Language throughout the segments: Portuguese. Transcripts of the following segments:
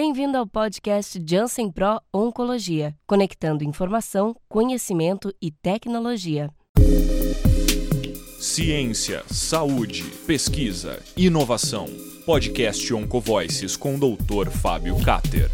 Bem-vindo ao podcast Janssen Pro Oncologia, conectando informação, conhecimento e tecnologia. Ciência, saúde, pesquisa, inovação. Podcast Oncovoices com o Dr. Fábio Cater.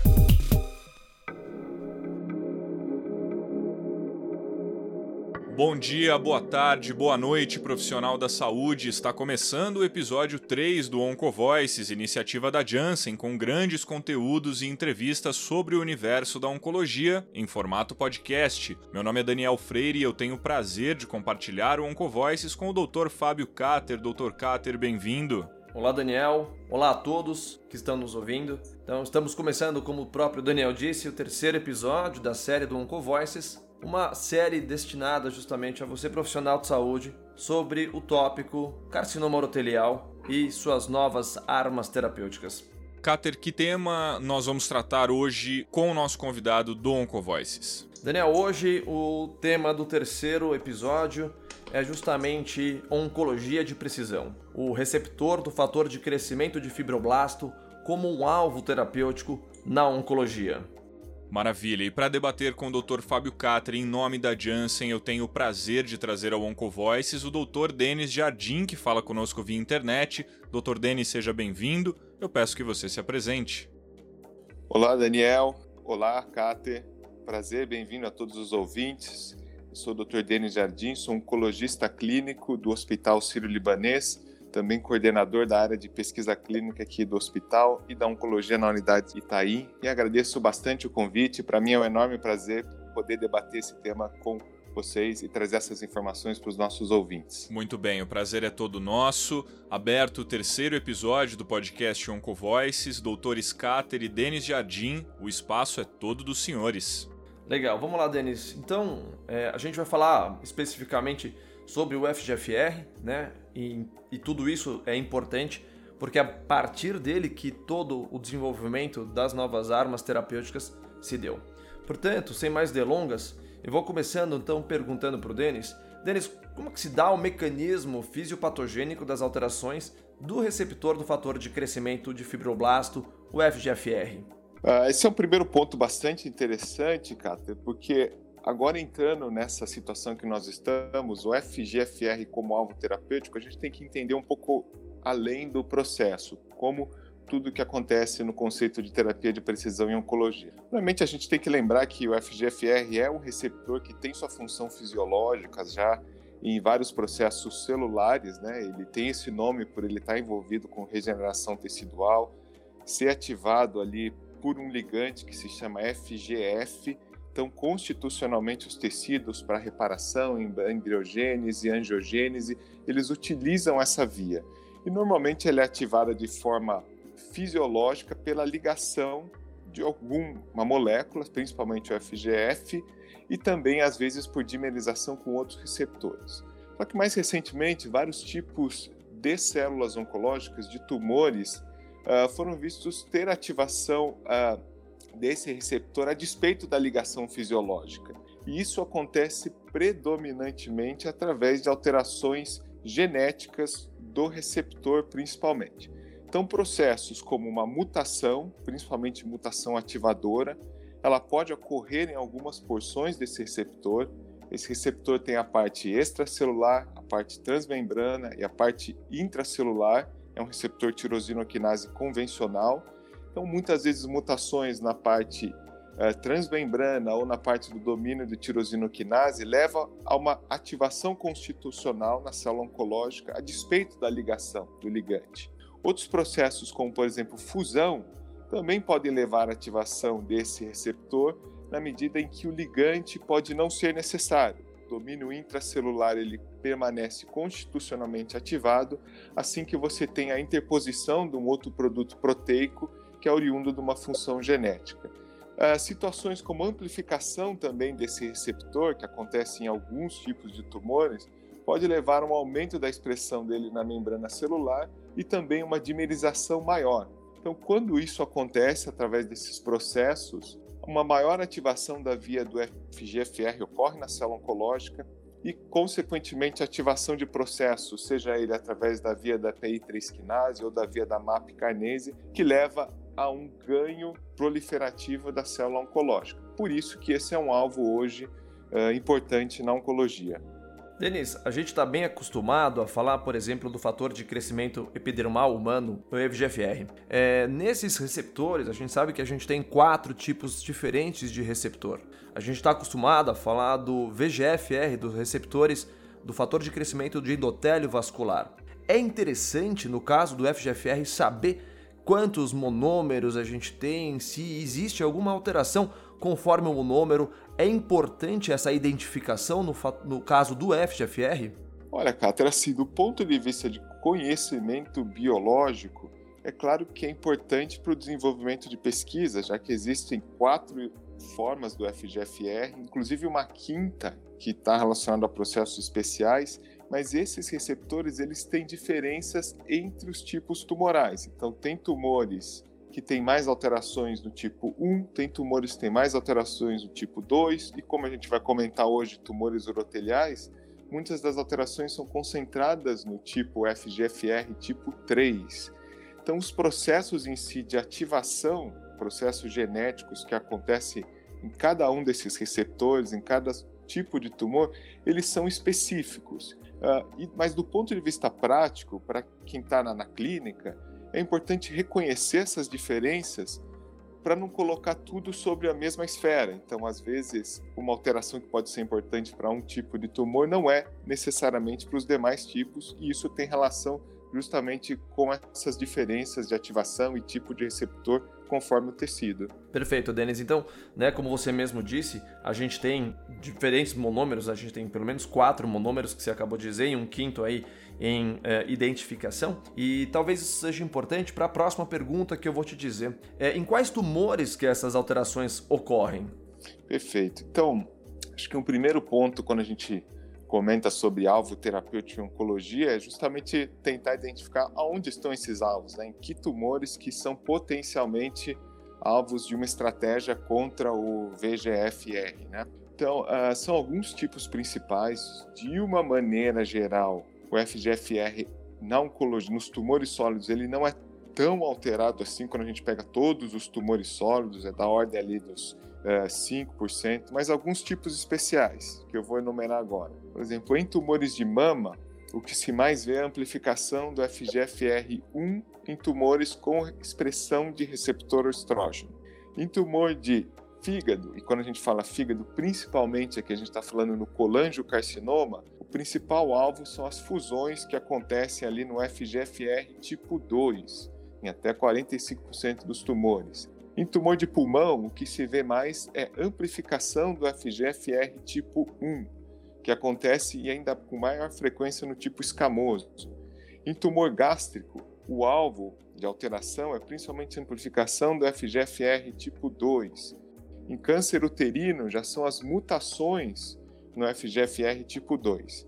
Bom dia, boa tarde, boa noite, profissional da saúde. Está começando o episódio 3 do Oncovoices, iniciativa da Janssen, com grandes conteúdos e entrevistas sobre o universo da oncologia em formato podcast. Meu nome é Daniel Freire e eu tenho o prazer de compartilhar o Oncovoices com o Dr. Fábio Cater. Dr. Cater, bem-vindo. Olá, Daniel. Olá a todos que estão nos ouvindo. Então, estamos começando, como o próprio Daniel disse, o terceiro episódio da série do Oncovoices uma série destinada justamente a você profissional de saúde sobre o tópico carcinoma urotelial e suas novas armas terapêuticas. Cater, que tema nós vamos tratar hoje com o nosso convidado do Oncovoices? Daniel, hoje o tema do terceiro episódio é justamente oncologia de precisão, o receptor do fator de crescimento de fibroblasto como um alvo terapêutico na oncologia. Maravilha. E para debater com o Dr. Fábio Catre em nome da Janssen, eu tenho o prazer de trazer ao OncoVoices o Dr. Denis Jardim, que fala conosco via internet. Dr. Denis, seja bem-vindo. Eu peço que você se apresente. Olá, Daniel. Olá, Cate. Prazer, bem-vindo a todos os ouvintes. Eu sou o Dr. Denis Jardim, sou oncologista clínico do Hospital Sírio-Libanês também coordenador da área de pesquisa clínica aqui do hospital e da oncologia na unidade Itaí. E agradeço bastante o convite. Para mim é um enorme prazer poder debater esse tema com vocês e trazer essas informações para os nossos ouvintes. Muito bem, o prazer é todo nosso. Aberto o terceiro episódio do podcast Oncovoices, Dr. Scatter e Denis Jardim, o espaço é todo dos senhores. Legal, vamos lá, Denis. Então, é, a gente vai falar especificamente sobre o FGFR, né? E, e tudo isso é importante porque é a partir dele que todo o desenvolvimento das novas armas terapêuticas se deu. Portanto, sem mais delongas, eu vou começando então perguntando para o Denis. Denis, como que se dá o mecanismo fisiopatogênico das alterações do receptor do fator de crescimento de fibroblasto, o FGFR? Uh, esse é um primeiro ponto bastante interessante, Cáter, porque Agora, entrando nessa situação que nós estamos, o FGFR como alvo terapêutico, a gente tem que entender um pouco além do processo, como tudo que acontece no conceito de terapia de precisão em oncologia. Normalmente a gente tem que lembrar que o FGFR é um receptor que tem sua função fisiológica já em vários processos celulares, né? Ele tem esse nome por ele estar envolvido com regeneração tecidual, ser ativado ali por um ligante que se chama FGF, então, constitucionalmente, os tecidos para reparação, embriogênese, angiogênese, eles utilizam essa via. E normalmente ela é ativada de forma fisiológica pela ligação de alguma molécula, principalmente o FGF, e também às vezes por dimerização com outros receptores. Só que mais recentemente, vários tipos de células oncológicas, de tumores, uh, foram vistos ter ativação uh, desse receptor a despeito da ligação fisiológica. E isso acontece predominantemente através de alterações genéticas do receptor, principalmente. Então, processos como uma mutação, principalmente mutação ativadora, ela pode ocorrer em algumas porções desse receptor. Esse receptor tem a parte extracelular, a parte transmembrana e a parte intracelular. É um receptor tirosinoquinase convencional então, muitas vezes, mutações na parte é, transmembrana ou na parte do domínio de tirosinoquinase leva a uma ativação constitucional na célula oncológica a despeito da ligação do ligante. Outros processos, como por exemplo fusão, também podem levar à ativação desse receptor na medida em que o ligante pode não ser necessário. O domínio intracelular ele permanece constitucionalmente ativado assim que você tem a interposição de um outro produto proteico que é oriundo de uma função genética. Uh, situações como amplificação também desse receptor, que acontece em alguns tipos de tumores, pode levar a um aumento da expressão dele na membrana celular e também uma dimerização maior. Então, quando isso acontece através desses processos, uma maior ativação da via do FGFR ocorre na célula oncológica e, consequentemente, ativação de processos, seja ele através da via da PI3 quinase ou da via da MAP carnese, que leva a um ganho proliferativo da célula oncológica. Por isso que esse é um alvo hoje uh, importante na oncologia. Denis, a gente está bem acostumado a falar, por exemplo, do fator de crescimento epidermal humano, o FGFR. É, nesses receptores, a gente sabe que a gente tem quatro tipos diferentes de receptor. A gente está acostumado a falar do VGFR, dos receptores do fator de crescimento de endotélio vascular. É interessante, no caso do FGFR, saber quantos monômeros a gente tem, se existe alguma alteração conforme o monômero. É importante essa identificação no, no caso do FGFR? Olha, Cáter, assim, do ponto de vista de conhecimento biológico, é claro que é importante para o desenvolvimento de pesquisa, já que existem quatro formas do FGFR, inclusive uma quinta que está relacionada a processos especiais, mas esses receptores eles têm diferenças entre os tipos tumorais. Então, tem tumores que têm mais alterações do tipo 1, tem tumores que têm mais alterações do tipo 2, e como a gente vai comentar hoje, tumores uroteliais, muitas das alterações são concentradas no tipo FGFR tipo 3. Então, os processos em si de ativação, processos genéticos que acontecem em cada um desses receptores, em cada tipo de tumor, eles são específicos. Uh, e, mas do ponto de vista prático, para quem está na, na clínica, é importante reconhecer essas diferenças para não colocar tudo sobre a mesma esfera. Então, às vezes, uma alteração que pode ser importante para um tipo de tumor não é necessariamente para os demais tipos, e isso tem relação justamente com essas diferenças de ativação e tipo de receptor conforme o tecido. Perfeito, Denis. Então, né, como você mesmo disse, a gente tem diferentes monômeros, a gente tem pelo menos quatro monômeros que você acabou de dizer e um quinto aí em é, identificação. E talvez isso seja importante para a próxima pergunta que eu vou te dizer. É, em quais tumores que essas alterações ocorrem? Perfeito. Então, acho que um primeiro ponto quando a gente comenta sobre alvo terapêutico em oncologia é justamente tentar identificar aonde estão esses alvos, né? em que tumores que são potencialmente alvos de uma estratégia contra o VGFR. Né? Então, uh, são alguns tipos principais. De uma maneira geral, o FGFR na oncologia, nos tumores sólidos, ele não é tão alterado assim quando a gente pega todos os tumores sólidos, é da ordem ali dos é, 5%, mas alguns tipos especiais, que eu vou enumerar agora. Por exemplo, em tumores de mama, o que se mais vê é a amplificação do FGFR1 em tumores com expressão de receptor estrógeno. Em tumor de fígado, e quando a gente fala fígado, principalmente aqui a gente está falando no colangiocarcinoma, o principal alvo são as fusões que acontecem ali no FGFR tipo 2, em até 45% dos tumores. Em tumor de pulmão, o que se vê mais é amplificação do FGFR tipo 1, que acontece e ainda com maior frequência no tipo escamoso. Em tumor gástrico, o alvo de alteração é principalmente amplificação do FGFR tipo 2. Em câncer uterino, já são as mutações no FGFR tipo 2.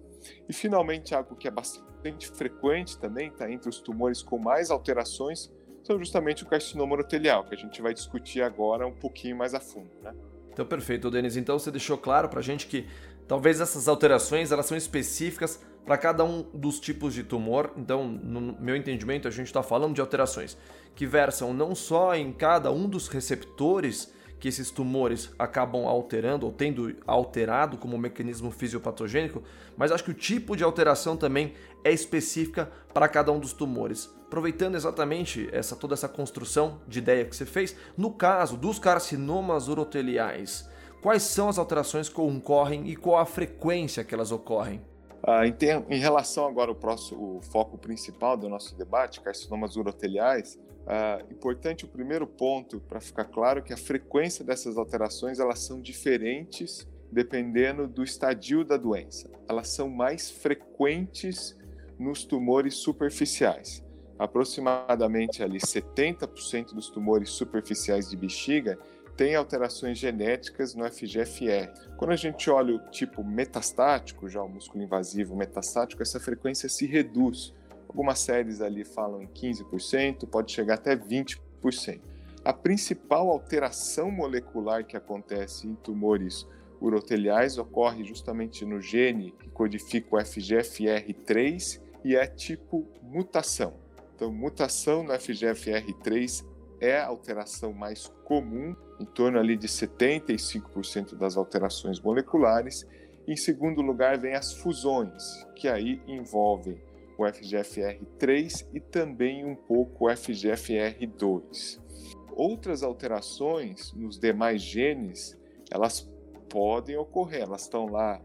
E finalmente, algo que é bastante frequente também, está entre os tumores com mais alterações, são justamente o carcinoma urotelial, que a gente vai discutir agora um pouquinho mais a fundo, né? Então, perfeito, Denis. Então, você deixou claro para a gente que talvez essas alterações elas são específicas para cada um dos tipos de tumor. Então, no meu entendimento, a gente está falando de alterações que versam não só em cada um dos receptores que esses tumores acabam alterando ou tendo alterado como mecanismo fisiopatogênico, mas acho que o tipo de alteração também é específica para cada um dos tumores. Aproveitando exatamente essa toda essa construção de ideia que você fez, no caso dos carcinomas uroteliais, quais são as alterações que ocorrem e qual a frequência que elas ocorrem? Ah, em, ter, em, relação agora ao próximo, foco principal do nosso debate, carcinomas uroteliais, ah, importante o primeiro ponto para ficar claro que a frequência dessas alterações elas são diferentes dependendo do estadio da doença. Elas são mais frequentes nos tumores superficiais. Aproximadamente ali 70% dos tumores superficiais de bexiga têm alterações genéticas no FGFR. Quando a gente olha o tipo metastático, já o músculo invasivo metastático, essa frequência se reduz. Algumas séries ali falam em 15%, pode chegar até 20%. A principal alteração molecular que acontece em tumores uroteliais ocorre justamente no gene que codifica o FGFR3 e é tipo mutação. Então, mutação no FGFR3 é a alteração mais comum, em torno ali de 75% das alterações moleculares. Em segundo lugar, vem as fusões, que aí envolvem o FGFR3 e também um pouco o FGFR2. Outras alterações nos demais genes, elas podem ocorrer, elas estão lá.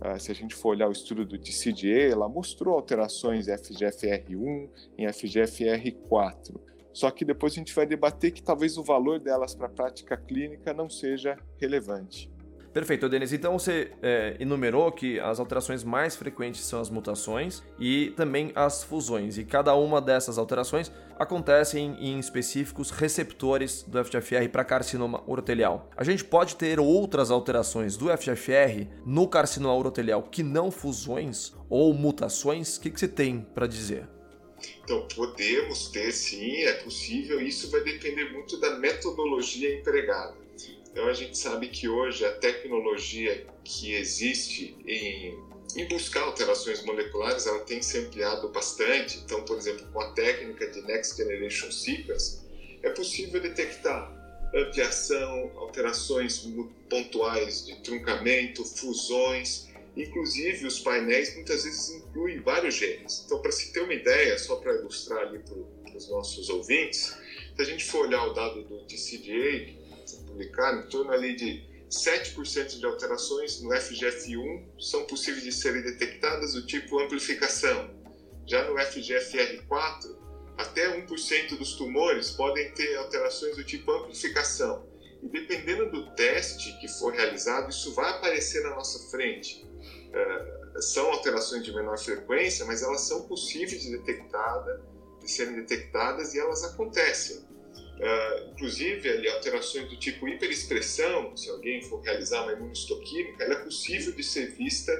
Uh, se a gente for olhar o estudo do DCDA, ela mostrou alterações FGFR1 em FGFR4. Só que depois a gente vai debater que talvez o valor delas para a prática clínica não seja relevante. Perfeito, Denis. Então você é, enumerou que as alterações mais frequentes são as mutações e também as fusões. E cada uma dessas alterações acontece em, em específicos receptores do FGFR para carcinoma urotelial. A gente pode ter outras alterações do FGFR no carcinoma urotelial que não fusões ou mutações? O que, que você tem para dizer? Então, podemos ter sim, é possível, isso vai depender muito da metodologia empregada. Então a gente sabe que hoje a tecnologia que existe em, em buscar alterações moleculares, ela tem se ampliado bastante. Então, por exemplo, com a técnica de Next Generation Sequence, é possível detectar ampliação, alterações pontuais de truncamento, fusões, inclusive os painéis muitas vezes incluem vários genes. Então, para se ter uma ideia, só para ilustrar ali para os nossos ouvintes, se a gente for olhar o dado do TCGA, publicado, em torno ali de 7% de alterações no FGF1 são possíveis de serem detectadas do tipo amplificação. Já no FGFR4, até 1% dos tumores podem ter alterações do tipo amplificação. E dependendo do teste que for realizado, isso vai aparecer na nossa frente. Uh, são alterações de menor frequência, mas elas são possíveis de de serem detectadas e elas acontecem. Uh, inclusive, ali, alterações do tipo hiperexpressão, se alguém for realizar uma imunistoquímica, ela é possível de ser vista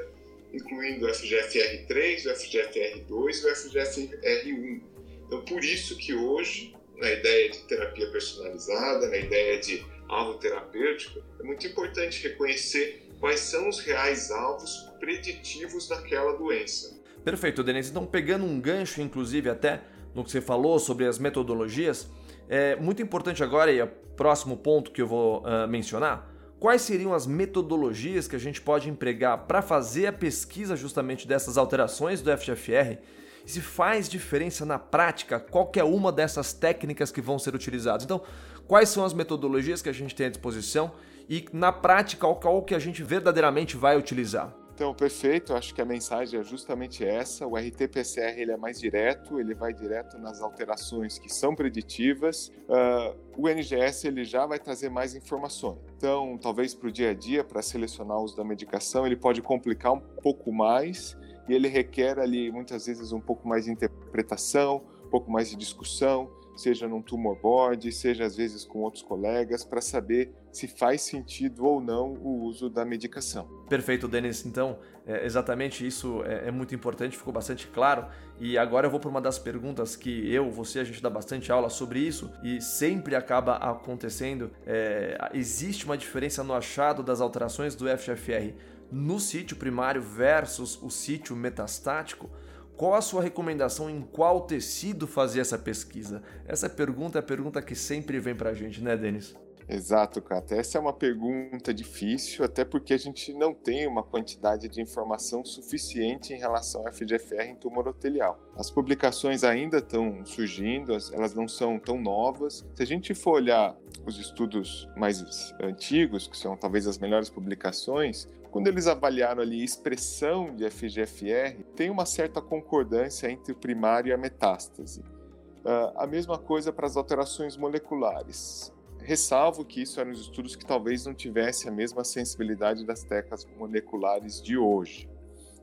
incluindo o FGFR3, o FGFR2 e o FGFR1. Então, por isso que hoje, na ideia de terapia personalizada, na ideia de alvo terapêutico, é muito importante reconhecer quais são os reais alvos preditivos daquela doença. Perfeito, Denise. Então, pegando um gancho, inclusive, até no que você falou sobre as metodologias, é muito importante agora, e é o próximo ponto que eu vou uh, mencionar, quais seriam as metodologias que a gente pode empregar para fazer a pesquisa justamente dessas alterações do FGFR e se faz diferença na prática qualquer uma dessas técnicas que vão ser utilizadas. Então, quais são as metodologias que a gente tem à disposição e na prática qual que a gente verdadeiramente vai utilizar? Então, perfeito. Acho que a mensagem é justamente essa. O RT-PCR ele é mais direto, ele vai direto nas alterações que são preditivas. Uh, o NGS ele já vai trazer mais informações. Então, talvez para o dia a dia, para selecionar o uso da medicação, ele pode complicar um pouco mais e ele requer ali muitas vezes um pouco mais de interpretação, um pouco mais de discussão seja num tumor board, seja às vezes com outros colegas, para saber se faz sentido ou não o uso da medicação. Perfeito, Denis. Então, é, exatamente isso é, é, muito importante, ficou bastante claro. E agora eu vou para uma das perguntas que eu, você, a gente dá bastante aula sobre isso e sempre acaba acontecendo. É, existe uma diferença no achado das alterações do FGFR no sítio primário versus o sítio metastático? Qual a sua recomendação em qual tecido fazer essa pesquisa? Essa pergunta é a pergunta que sempre vem para a gente, né, Denis? Exato, Cata. Essa é uma pergunta difícil, até porque a gente não tem uma quantidade de informação suficiente em relação ao FGFR em tumor epitelial. As publicações ainda estão surgindo, elas não são tão novas. Se a gente for olhar os estudos mais antigos, que são talvez as melhores publicações, quando eles avaliaram ali expressão de FGFR, tem uma certa concordância entre o primário e a metástase. Uh, a mesma coisa para as alterações moleculares. Ressalvo que isso eram estudos que talvez não tivessem a mesma sensibilidade das teclas moleculares de hoje.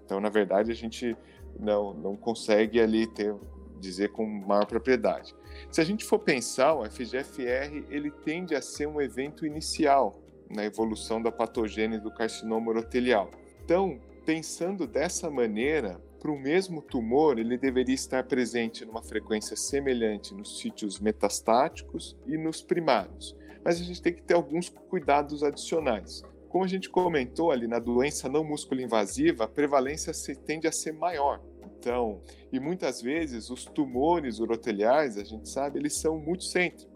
Então, na verdade, a gente não, não consegue ali ter, dizer com maior propriedade. Se a gente for pensar, o FGFR ele tende a ser um evento inicial na evolução da patogênese do carcinoma urotelial. Então, pensando dessa maneira, para o mesmo tumor, ele deveria estar presente numa frequência semelhante nos sítios metastáticos e nos primários. Mas a gente tem que ter alguns cuidados adicionais. Como a gente comentou ali na doença não músculo invasiva, a prevalência tende a ser maior. Então, e muitas vezes os tumores uroteliais, a gente sabe, eles são multicêntricos.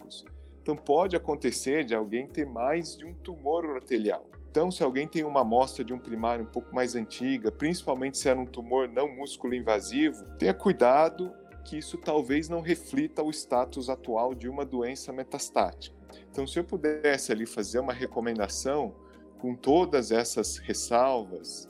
Então pode acontecer de alguém ter mais de um tumor urotelial. Então, se alguém tem uma amostra de um primário um pouco mais antiga, principalmente se era um tumor não músculo invasivo, tenha cuidado que isso talvez não reflita o status atual de uma doença metastática. Então, se eu pudesse ali fazer uma recomendação com todas essas ressalvas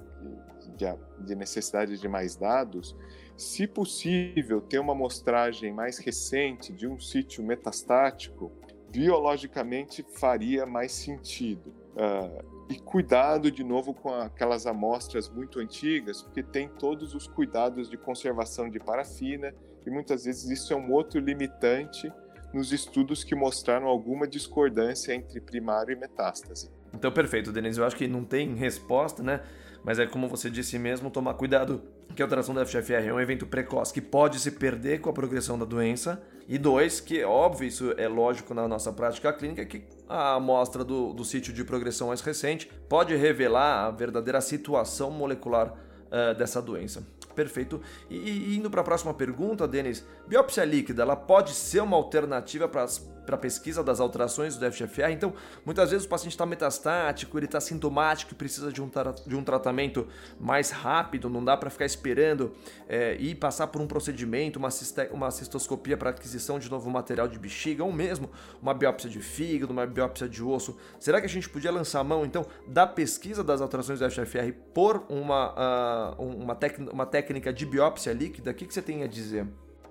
de necessidade de mais dados, se possível, ter uma amostragem mais recente de um sítio metastático, biologicamente faria mais sentido. Uh, e cuidado de novo com aquelas amostras muito antigas, porque tem todos os cuidados de conservação de parafina e muitas vezes isso é um outro limitante nos estudos que mostraram alguma discordância entre primário e metástase. Então, perfeito, Denise. Eu acho que não tem resposta, né? Mas é como você disse mesmo, tomar cuidado que a alteração da FGFR é um evento precoce que pode se perder com a progressão da doença. E dois, que é óbvio, isso é lógico na nossa prática clínica, que a amostra do, do sítio de progressão mais recente pode revelar a verdadeira situação molecular uh, dessa doença. Perfeito. E, e indo para a próxima pergunta, Denis, biópsia líquida, ela pode ser uma alternativa para as para pesquisa das alterações do FGFR. Então, muitas vezes o paciente está metastático, ele está sintomático e precisa de um, de um tratamento mais rápido, não dá para ficar esperando é, e passar por um procedimento, uma, uma cistoscopia para aquisição de novo material de bexiga, ou mesmo uma biópsia de fígado, uma biópsia de osso. Será que a gente podia lançar a mão, então, da pesquisa das alterações do FGFR por uma, uh, uma, uma técnica de biópsia líquida? O que, que você tem a dizer?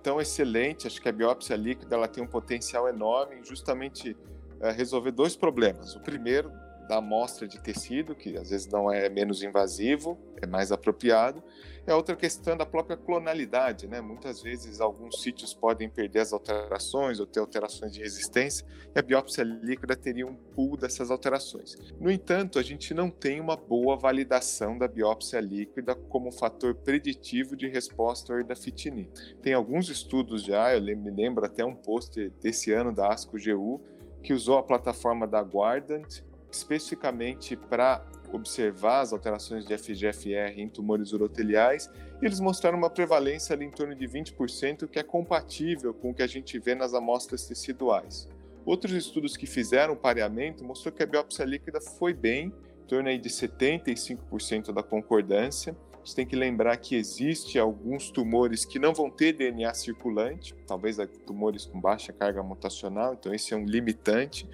Tão excelente, acho que a biópsia líquida ela tem um potencial enorme em justamente é, resolver dois problemas. O primeiro, da amostra de tecido, que às vezes não é menos invasivo, é mais apropriado. É outra questão da própria clonalidade, né? Muitas vezes alguns sítios podem perder as alterações ou ter alterações de resistência, e a biópsia líquida teria um pool dessas alterações. No entanto, a gente não tem uma boa validação da biópsia líquida como fator preditivo de resposta ao erdafitinib. Tem alguns estudos já, eu me lembro até um post desse ano da ASCO-GU, que usou a plataforma da Guardant especificamente para observar as alterações de FGFR em tumores uroteliais, e eles mostraram uma prevalência ali em torno de 20%, que é compatível com o que a gente vê nas amostras teciduais. Outros estudos que fizeram pareamento mostrou que a biópsia líquida foi bem, em torno aí de 75% da concordância. A gente tem que lembrar que existe alguns tumores que não vão ter DNA circulante, talvez tumores com baixa carga mutacional, então esse é um limitante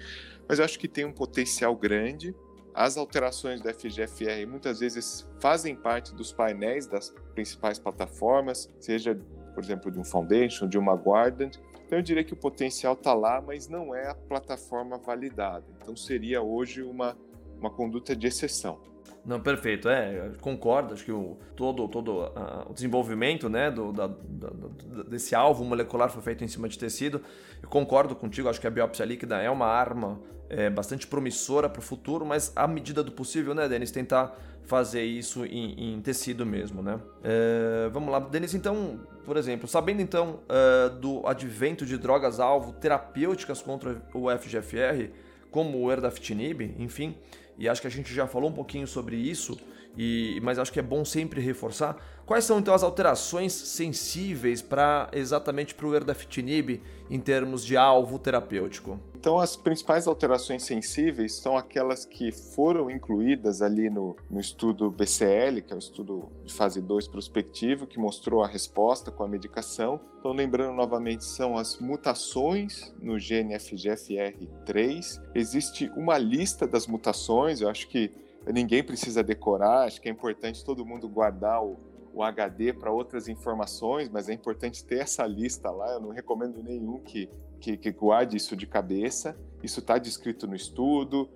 mas eu acho que tem um potencial grande. As alterações do FGFR muitas vezes fazem parte dos painéis das principais plataformas, seja, por exemplo, de um Foundation, de uma Guardant. Então eu diria que o potencial está lá, mas não é a plataforma validada. Então seria hoje uma, uma conduta de exceção. Não, perfeito, é, concordo, acho que o, todo, todo uh, o desenvolvimento né, do, da, da, desse alvo molecular foi feito em cima de tecido. Eu concordo contigo, acho que a biópsia líquida é uma arma é, bastante promissora para o futuro, mas à medida do possível, né, Denis, tentar fazer isso em, em tecido mesmo, né? É, vamos lá, Denis, então, por exemplo, sabendo então uh, do advento de drogas-alvo terapêuticas contra o FGFR, como o erdafitinib, enfim, e acho que a gente já falou um pouquinho sobre isso, e, mas acho que é bom sempre reforçar. Quais são então as alterações sensíveis para exatamente para o erdafitinib em termos de alvo terapêutico? Então, as principais alterações sensíveis são aquelas que foram incluídas ali no, no estudo BCL, que é o estudo de fase 2 prospectivo, que mostrou a resposta com a medicação. Então, lembrando novamente, são as mutações no gene FGFR3. Existe uma lista das mutações, eu acho que ninguém precisa decorar, acho que é importante todo mundo guardar o, o HD para outras informações, mas é importante ter essa lista lá. Eu não recomendo nenhum que que, que guarde isso de cabeça. Isso está descrito no estudo,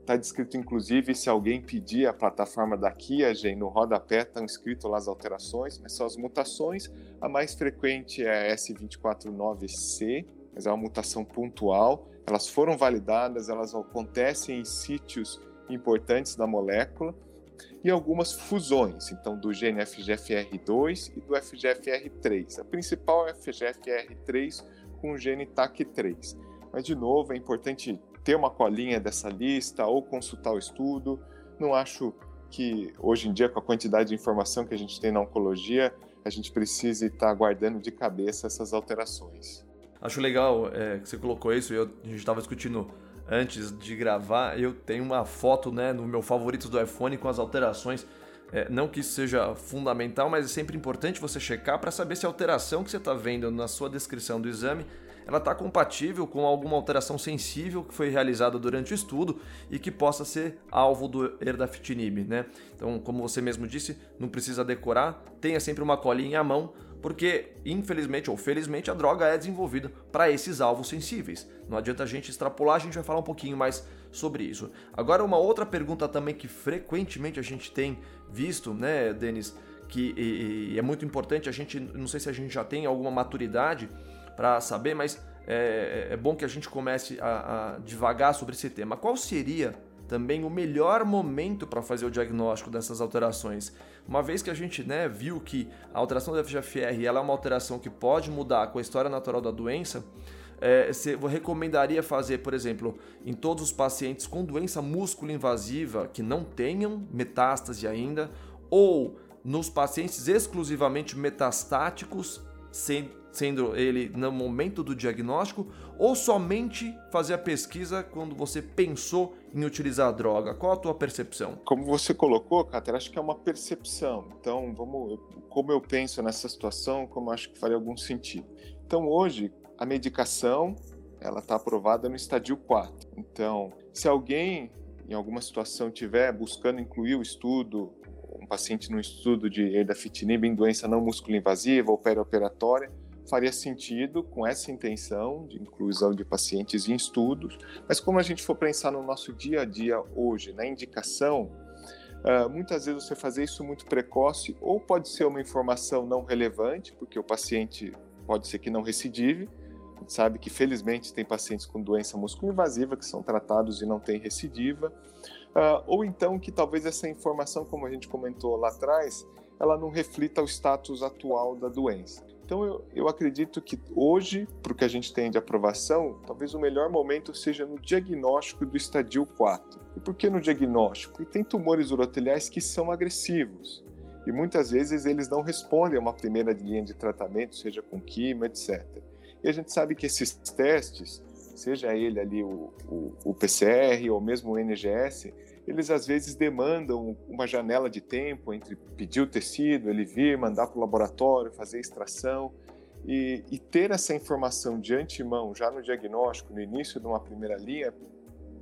está ah, uh, descrito inclusive se alguém pedir a plataforma da Kiagen, no rodapé estão escrito lá as alterações, mas são as mutações. A mais frequente é a S249C, mas é uma mutação pontual. Elas foram validadas, elas acontecem em sítios importantes da molécula e algumas fusões, então do gene FGFR2 e do FGFR3. A principal é FGFR3 com o gene TAC3. Mas, de novo, é importante ter uma colinha dessa lista ou consultar o estudo. Não acho que, hoje em dia, com a quantidade de informação que a gente tem na oncologia, a gente precise estar guardando de cabeça essas alterações. Acho legal é, que você colocou isso, eu, a gente estava discutindo antes de gravar, eu tenho uma foto né, no meu favorito do iPhone com as alterações. É, não que isso seja fundamental, mas é sempre importante você checar para saber se a alteração que você está vendo na sua descrição do exame ela está compatível com alguma alteração sensível que foi realizada durante o estudo e que possa ser alvo do erdafitinib, né? Então, como você mesmo disse, não precisa decorar, tenha sempre uma colinha à mão porque infelizmente ou felizmente a droga é desenvolvida para esses alvos sensíveis. Não adianta a gente extrapolar, a gente vai falar um pouquinho mais sobre isso. Agora uma outra pergunta também que frequentemente a gente tem visto, né, Denis, que e, e é muito importante, a gente não sei se a gente já tem alguma maturidade para saber, mas é, é, bom que a gente comece a, a devagar sobre esse tema. Qual seria também o melhor momento para fazer o diagnóstico dessas alterações. Uma vez que a gente né, viu que a alteração do FGFR ela é uma alteração que pode mudar com a história natural da doença, é, você recomendaria fazer, por exemplo, em todos os pacientes com doença músculo-invasiva que não tenham metástase ainda, ou nos pacientes exclusivamente metastáticos, sem sendo ele no momento do diagnóstico, ou somente fazer a pesquisa quando você pensou em utilizar a droga? Qual a tua percepção? Como você colocou, Cáter, acho que é uma percepção. Então, vamos, como eu penso nessa situação, como acho que faria algum sentido. Então, hoje, a medicação ela está aprovada no estadio 4. Então, se alguém em alguma situação tiver buscando incluir o estudo, um paciente no estudo de erdafitinib em doença não musculoinvasiva ou perioperatória, faria sentido com essa intenção de inclusão de pacientes em estudos, mas como a gente for pensar no nosso dia a dia hoje, na indicação, uh, muitas vezes você fazer isso muito precoce ou pode ser uma informação não relevante, porque o paciente pode ser que não recidive, a gente sabe que felizmente tem pacientes com doença musculoinvasiva que são tratados e não tem recidiva, uh, ou então que talvez essa informação, como a gente comentou lá atrás, ela não reflita o status atual da doença. Então eu, eu acredito que hoje, para o que a gente tem de aprovação, talvez o melhor momento seja no diagnóstico do estadio 4. E por que no diagnóstico? Porque tem tumores uroteliais que são agressivos. E muitas vezes eles não respondem a uma primeira linha de tratamento, seja com quimio, etc. E a gente sabe que esses testes, seja ele ali o, o, o PCR ou mesmo o NGS, eles às vezes demandam uma janela de tempo entre pedir o tecido, ele vir, mandar para o laboratório, fazer extração. E, e, ter essa informação de antemão, já no diagnóstico, no início de uma primeira linha,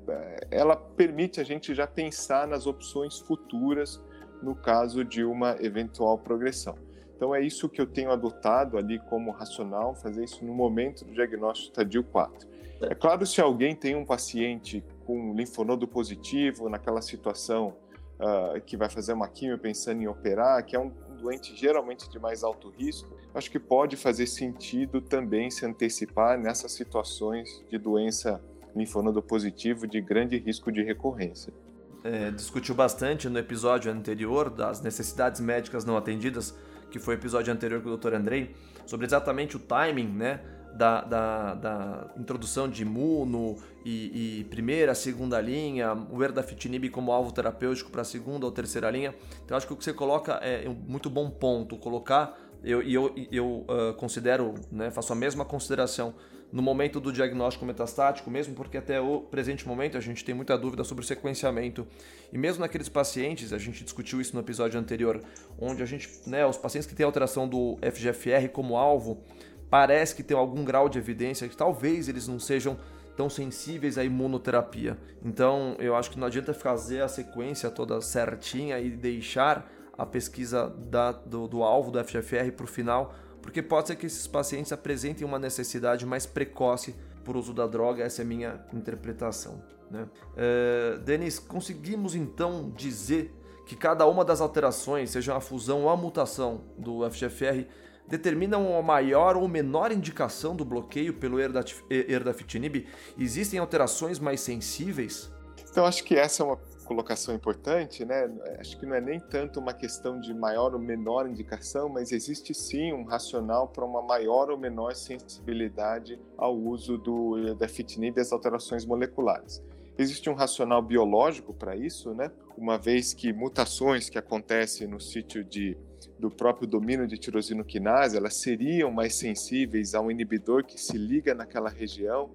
é, ela permite a gente já pensar nas opções futuras no caso de uma eventual progressão. Então é isso que eu tenho adotado ali como racional, fazer isso no momento do diagnóstico estadio 4. É claro, se alguém tem um paciente com linfonodo positivo, naquela situação uh, que vai fazer uma quimio pensando em operar, que é um doente geralmente de mais alto risco, acho que pode fazer sentido também se antecipar nessas situações de doença linfonodo positivo de grande risco de recorrência. É, discutiu bastante no episódio anterior das necessidades médicas não atendidas, que foi o episódio anterior com o Dr. Andrei, sobre exatamente o timing, né? Da, da, da introdução de imuno e, e, primeira, segunda linha, o erdafitinib como alvo terapêutico para segunda ou terceira linha. Então acho que o que você coloca é um muito bom ponto, colocar, eu, eu, eu uh, considero, né, faço a mesma consideração no momento do diagnóstico metastático, mesmo porque até o presente momento a gente tem muita dúvida sobre o sequenciamento. E mesmo naqueles pacientes, a gente discutiu isso no episódio anterior, onde a gente, né, os pacientes que têm alteração do FGFR como alvo, parece que tem algum grau de evidência que talvez eles não sejam tão sensíveis à imunoterapia. Então, eu acho que não adianta fazer a sequência toda certinha e deixar a pesquisa da, do, do alvo do FGFR para o final, porque pode ser que esses pacientes apresentem uma necessidade mais precoce por uso da droga, essa é a minha interpretação. Né? Uh, Denis, conseguimos então dizer que cada uma das alterações, seja a fusão ou a mutação do FGFR, determinam a maior ou menor indicação do bloqueio pelo erdafitinib? Existem alterações mais sensíveis? Então, acho que essa é uma colocação importante, né? Acho que não é nem tanto uma questão de maior ou menor indicação, mas existe sim um racional para uma maior ou menor sensibilidade ao uso do erdafitinib e as alterações moleculares. Existe um racional biológico para isso, né? Uma vez que mutações que acontecem no sítio de do próprio domínio de tirosina quinase, elas seriam mais sensíveis a um inibidor que se liga naquela região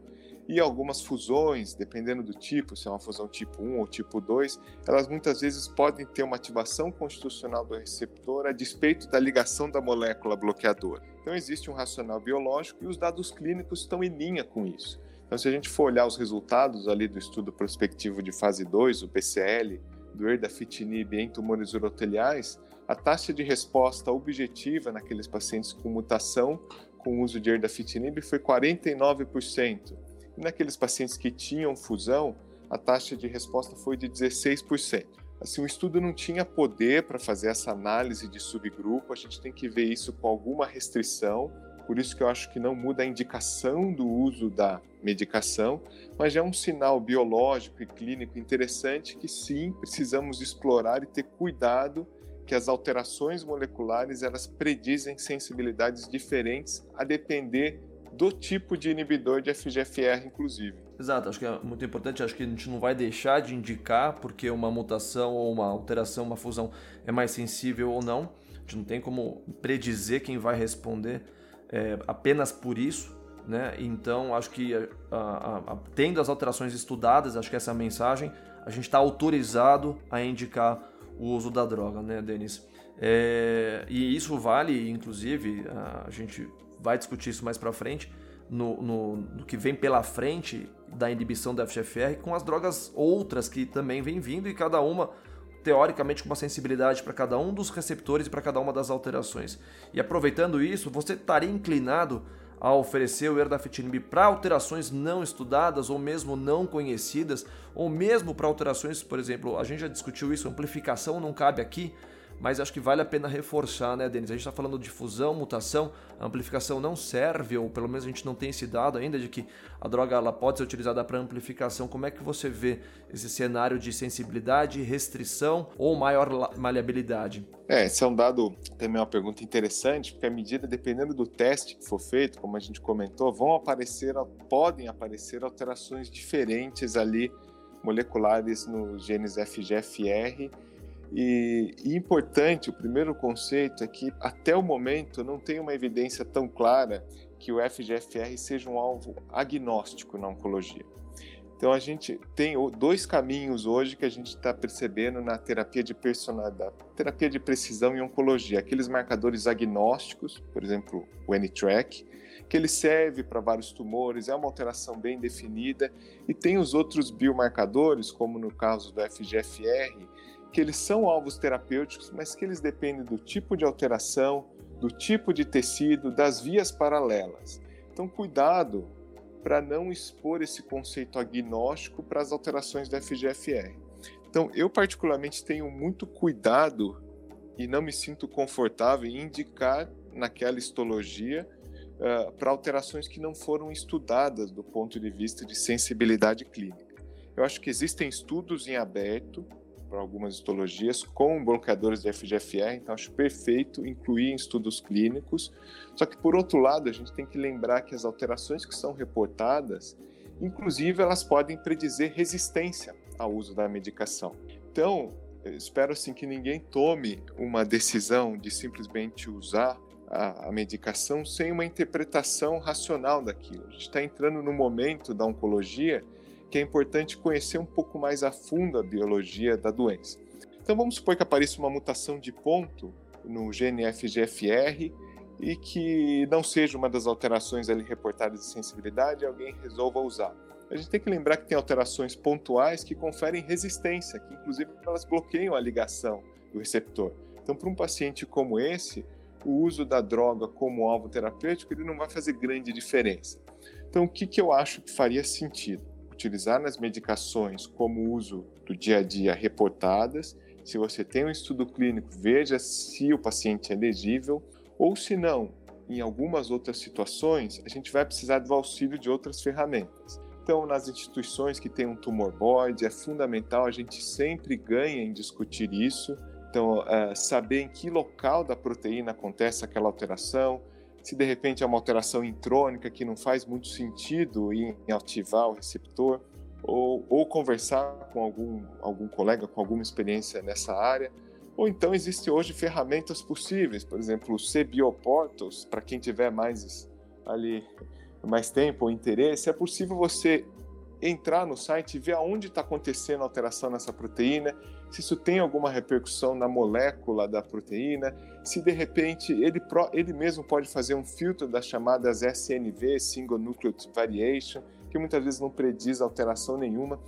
e algumas fusões, dependendo do tipo, se é uma fusão tipo 1 ou tipo 2, elas muitas vezes podem ter uma ativação constitucional do receptor a despeito da ligação da molécula bloqueadora. Então existe um racional biológico e os dados clínicos estão em linha com isso. Então se a gente for olhar os resultados ali do estudo prospectivo de fase 2, o PCL, do erdafitinib em tumores uroteliais, a taxa de resposta objetiva naqueles pacientes com mutação com uso de erdafitinib foi 49%. E naqueles pacientes que tinham fusão, a taxa de resposta foi de 16%. Assim, o estudo não tinha poder para fazer essa análise de subgrupo, a gente tem que ver isso com alguma restrição, por isso que eu acho que não muda a indicação do uso da medicação, mas é um sinal biológico e clínico interessante que sim, precisamos explorar e ter cuidado que as alterações moleculares elas predizem sensibilidades diferentes a depender do tipo de inibidor de FGFR, inclusive. Exato, acho que é muito importante, acho que a gente não vai deixar de indicar porque uma mutação ou uma alteração, uma fusão é mais sensível ou não. A gente não tem como predizer quem vai responder é, apenas por isso, né? Então, acho que a, a, a, tendo as alterações estudadas, acho que essa mensagem, a gente está autorizado a indicar o uso da droga, né, Denis? É, e isso vale, inclusive, a gente vai discutir isso mais para frente, no, no, no, que vem pela frente da inibição da FGFR com as drogas outras que também vem vindo e cada uma teoricamente com uma sensibilidade para cada um dos receptores e para cada uma das alterações. E aproveitando isso, você estaria inclinado a oferecer o erdafitinib para alterações não estudadas ou mesmo não conhecidas, ou mesmo para alterações, por exemplo, a gente já discutiu isso, amplificação não cabe aqui, mas acho que vale a pena reforçar, né, Denis? A gente está falando de fusão, mutação, a amplificação não serve, ou pelo menos a gente não tem esse dado ainda de que a droga ela pode ser utilizada para amplificação. Como é que você vê esse cenário de sensibilidade, restrição ou maior maleabilidade? É, esse é um dado, também uma pergunta interessante, porque à medida, dependendo do teste que for feito, como a gente comentou, vão aparecer, podem aparecer alterações diferentes ali moleculares nos genes FGFR e, e, importante, o primeiro conceito é que até o momento não tem uma evidência tão clara que o FGFR seja um alvo agnóstico na oncologia. Então a gente tem dois caminhos hoje que a gente está percebendo na terapia de personalidade, terapia de precisão em oncologia, aqueles marcadores agnósticos, por exemplo, o N-TRAC, que ele serve para vários tumores, é uma alteração bem definida, e tem os outros biomarcadores, como no caso do FGFR, que eles são alvos terapêuticos, mas que eles dependem do tipo de alteração, do tipo de tecido, das vias paralelas. Então, cuidado para não expor esse conceito agnóstico para as alterações da FGFR. Então, eu particularmente tenho muito cuidado e não me sinto confortável em indicar naquela histologia uh, para alterações que não foram estudadas do ponto de vista de sensibilidade clínica. Eu acho que existem estudos em aberto para algumas histologias com bloqueadores de FGFR, então acho perfeito incluir em estudos clínicos. Só que, por outro lado, a gente tem que lembrar que as alterações que são reportadas, inclusive, elas podem predizer resistência ao uso da medicação. Então, espero assim que ninguém tome uma decisão de simplesmente usar a, a medicação sem uma interpretação racional daquilo. A gente está entrando no momento da oncologia que é importante conhecer um pouco mais a fundo a biologia da doença. Então vamos supor que apareça uma mutação de ponto no gene FGFR e que não seja uma das alterações ali reportadas de sensibilidade e alguém resolva usar. A gente tem que lembrar que tem alterações pontuais que conferem resistência, que inclusive elas bloqueiam a ligação do receptor. Então, para um paciente como esse, o uso da droga como alvo terapêutico ele não vai fazer grande diferença. Então, o que, que eu acho que faria sentido? Utilizar nas medicações como uso do dia a dia reportadas. Se você tem um estudo clínico, veja se o paciente é elegível, ou se não, em algumas outras situações, a gente vai precisar do auxílio de outras ferramentas. Então, nas instituições que têm um tumor board, é fundamental, a gente sempre ganha em discutir isso. Então, uh, saber em que local da proteína acontece aquela alteração, se de repente é uma alteração intrônica que não faz muito sentido em ativar o receptor, ou, ou conversar com algum, algum colega com alguma experiência nessa área, Ou então existem hoje ferramentas possíveis, por exemplo, o CBioportals, para quem tiver mais ali mais tempo ou interesse, é possível você entrar no site e ver aonde está acontecendo a alteração nessa proteína, se isso tem alguma repercussão na molécula da proteína, se de repente ele, ele mesmo pode fazer um filtro das chamadas SNV, Single Nucleotide Variation, que muitas vezes não prediz alteração nenhuma.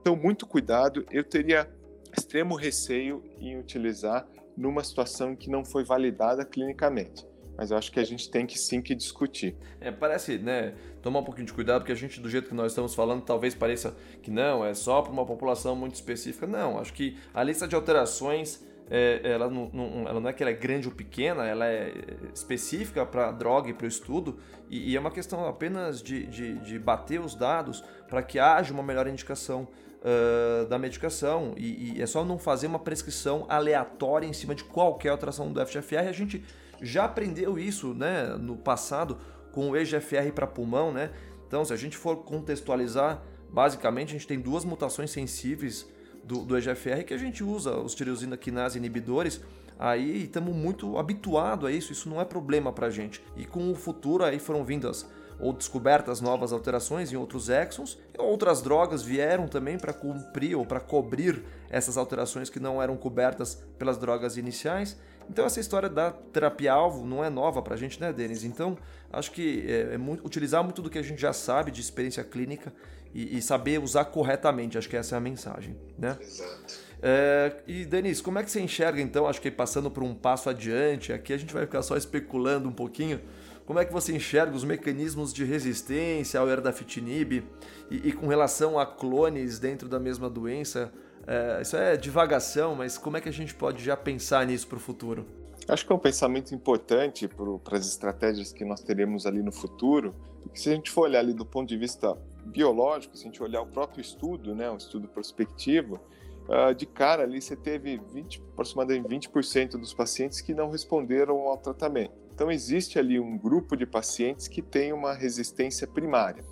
Então, muito cuidado. Eu teria extremo receio em utilizar numa situação que não foi validada clinicamente mas eu acho que a gente tem que sim que discutir. É, parece, né, tomar um pouquinho de cuidado, porque a gente, do jeito que nós estamos falando, talvez pareça que não, é só para uma população muito específica. Não, acho que a lista de alterações, é, ela, não, não, ela não é que ela é grande ou pequena, ela é específica para a droga e para o estudo, e, e, é uma questão apenas de, de, de bater os dados para que haja uma melhor indicação. Uh, da medicação e, e, é só não fazer uma prescrição aleatória em cima de qualquer alteração do FGFR. A gente já aprendeu isso né, no passado com o EGFR para pulmão, né? Então, se a gente for contextualizar, basicamente a gente tem duas mutações sensíveis do, do EGFR que a gente usa, os tirosina quinase inibidores, aí estamos muito habituados a isso, isso não é problema para a gente. E com o futuro aí foram vindas ou descobertas novas alterações em outros exons, outras drogas vieram também para cumprir ou para cobrir essas alterações que não eram cobertas pelas drogas iniciais. Então essa história da terapia-alvo não é nova para a gente, né, Denis? Então acho que é, é muito, utilizar muito do que a gente já sabe de experiência clínica e, e, saber usar corretamente, acho que essa é a mensagem, né? Exato. É, e Denis, como é que você enxerga então, acho que passando por um passo adiante, aqui a gente vai ficar só especulando um pouquinho, como é que você enxerga os mecanismos de resistência ao erdafitinib e, e com relação a clones dentro da mesma doença, é, isso é divagação, mas como é que a gente pode já pensar nisso para o futuro? Acho que é um pensamento importante para as estratégias que nós teremos ali no futuro, porque se a gente for olhar ali do ponto de vista biológico, se a gente olhar o próprio estudo, né, um estudo prospectivo, uh, de cara ali você teve 20, aproximadamente 20% dos pacientes que não responderam ao tratamento. Então existe ali um grupo de pacientes que tem uma resistência primária.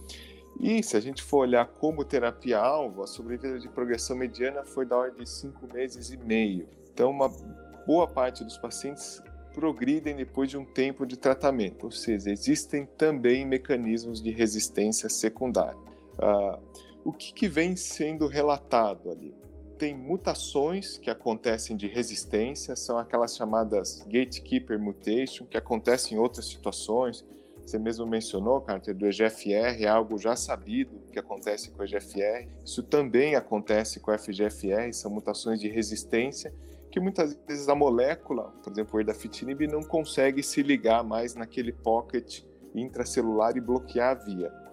E se a gente for olhar como terapia-alvo, a sobrevida de progressão mediana foi da ordem de cinco meses e meio. Então, uma boa parte dos pacientes progridem depois de um tempo de tratamento, ou seja, existem também mecanismos de resistência secundária. Ah, o que, que vem sendo relatado ali? Tem mutações que acontecem de resistência, são aquelas chamadas gatekeeper mutation, que acontecem em outras situações, você mesmo mencionou, Carter, do EGFR, é algo já sabido que acontece com o EGFR. Isso também acontece com o FGFR, são mutações de resistência que muitas vezes a molécula, por exemplo, o erdafitinib, não consegue se ligar mais naquele pocket intracelular e bloquear a via.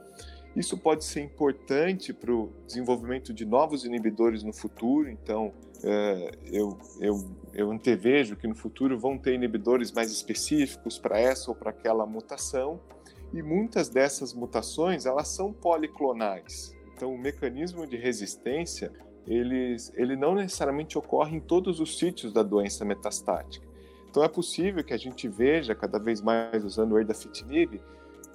Isso pode ser importante para o desenvolvimento de novos inibidores no futuro, então é, eu, eu, eu antevejo que no futuro vão ter inibidores mais específicos para essa ou para aquela mutação, e muitas dessas mutações elas são policlonais. Então o mecanismo de resistência ele, ele não necessariamente ocorre em todos os sítios da doença metastática. Então é possível que a gente veja cada vez mais usando o erdafitinib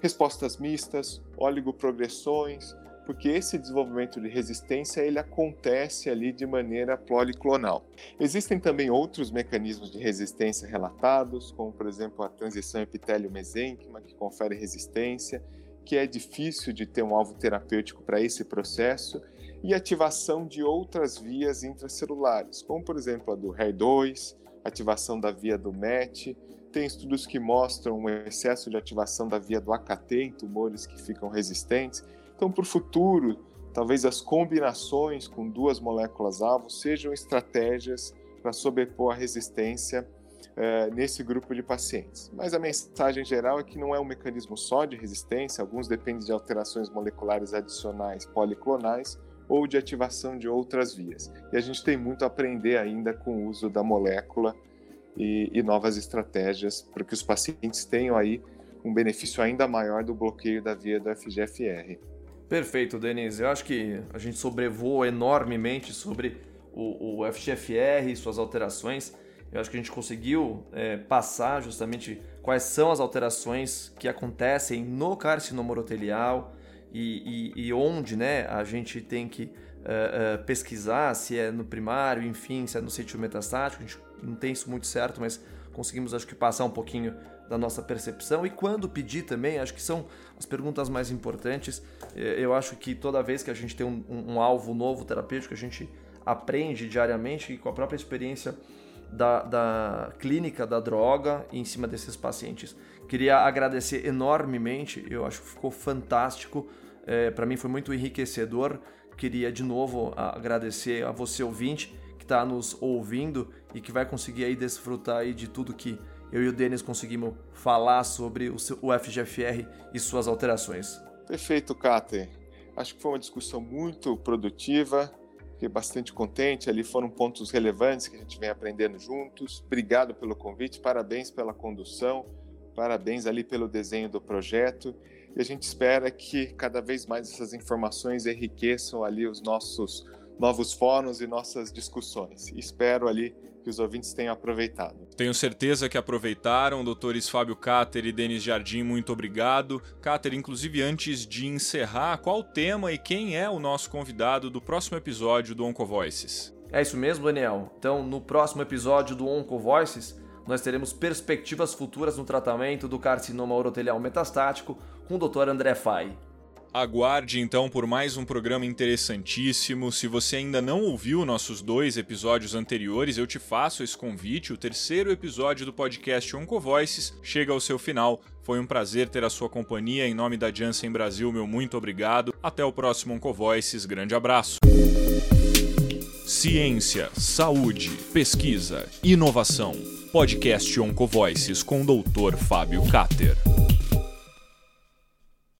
respostas mistas, oligoprogressões, porque esse desenvolvimento de resistência ele acontece ali de maneira policlonal. Existem também outros mecanismos de resistência relatados, como por exemplo a transição epitélio-mesênquima, que confere resistência, que é difícil de ter um alvo terapêutico para esse processo, e ativação de outras vias intracelulares, como por exemplo a do HER2, ativação da via do MET, tem estudos que mostram um excesso de ativação da via do AKT em tumores que ficam resistentes. Então, para o futuro, talvez as combinações com duas moléculas-alvo sejam estratégias para sobrepor a resistência eh, nesse grupo de pacientes. Mas a mensagem geral é que não é um mecanismo só de resistência, alguns dependem de alterações moleculares adicionais policlonais ou de ativação de outras vias. E a gente tem muito a aprender ainda com o uso da molécula e, e novas estratégias para que os pacientes tenham aí um benefício ainda maior do bloqueio da via do FGFR. Perfeito, Denise. Eu acho que a gente sobrevoou enormemente sobre o, o FGFR e suas alterações. Eu acho que a gente conseguiu é, passar justamente quais são as alterações que acontecem no carcinoma urotelial e, e, e onde né, a gente tem que uh, uh, pesquisar, se é no primário, enfim, se é no sítio metastático. A gente não tem isso muito certo, mas conseguimos acho que passar um pouquinho da nossa percepção e quando pedir também, acho que são as perguntas mais importantes. É, eu acho que toda vez que a gente tem um, um, alvo novo terapêutico, a gente aprende diariamente e com a própria experiência da, da clínica da droga em cima desses pacientes. Queria agradecer enormemente, eu acho que ficou fantástico, é, para mim foi muito enriquecedor. Queria de novo agradecer a você ouvinte está nos ouvindo e que vai conseguir aí desfrutar aí de tudo que eu e o Denis conseguimos falar sobre o, FGFR e suas alterações. Perfeito, Kate. Acho que foi uma discussão muito produtiva. Fiquei bastante contente. Ali foram pontos relevantes que a gente vem aprendendo juntos. Obrigado pelo convite, parabéns pela condução, parabéns ali pelo desenho do projeto. E a gente espera que cada vez mais essas informações enriqueçam ali os nossos novos fóruns e nossas discussões. espero ali que os ouvintes tenham aproveitado. Tenho certeza que aproveitaram. Doutores Fábio Cáter e Denis Jardim, muito obrigado. Cáter, inclusive antes de encerrar, qual o tema e quem é o nosso convidado do próximo episódio do Oncovoices? É isso mesmo, Daniel. Então, no próximo episódio do Oncovoices, nós teremos perspectivas futuras no tratamento do carcinoma urotelial metastático com o Dr. André Fai. Aguarde então por mais um programa interessantíssimo. Se você ainda não ouviu nossos dois episódios anteriores, eu te faço esse convite. O terceiro episódio do podcast Oncovoices chega ao seu final. Foi um prazer ter a sua companhia. Em nome da Janssen Brasil, meu muito obrigado. Até o próximo Oncovoices. Grande abraço. Ciência, saúde, pesquisa, inovação. Podcast Oncovoices com o Dr. Fábio Cater.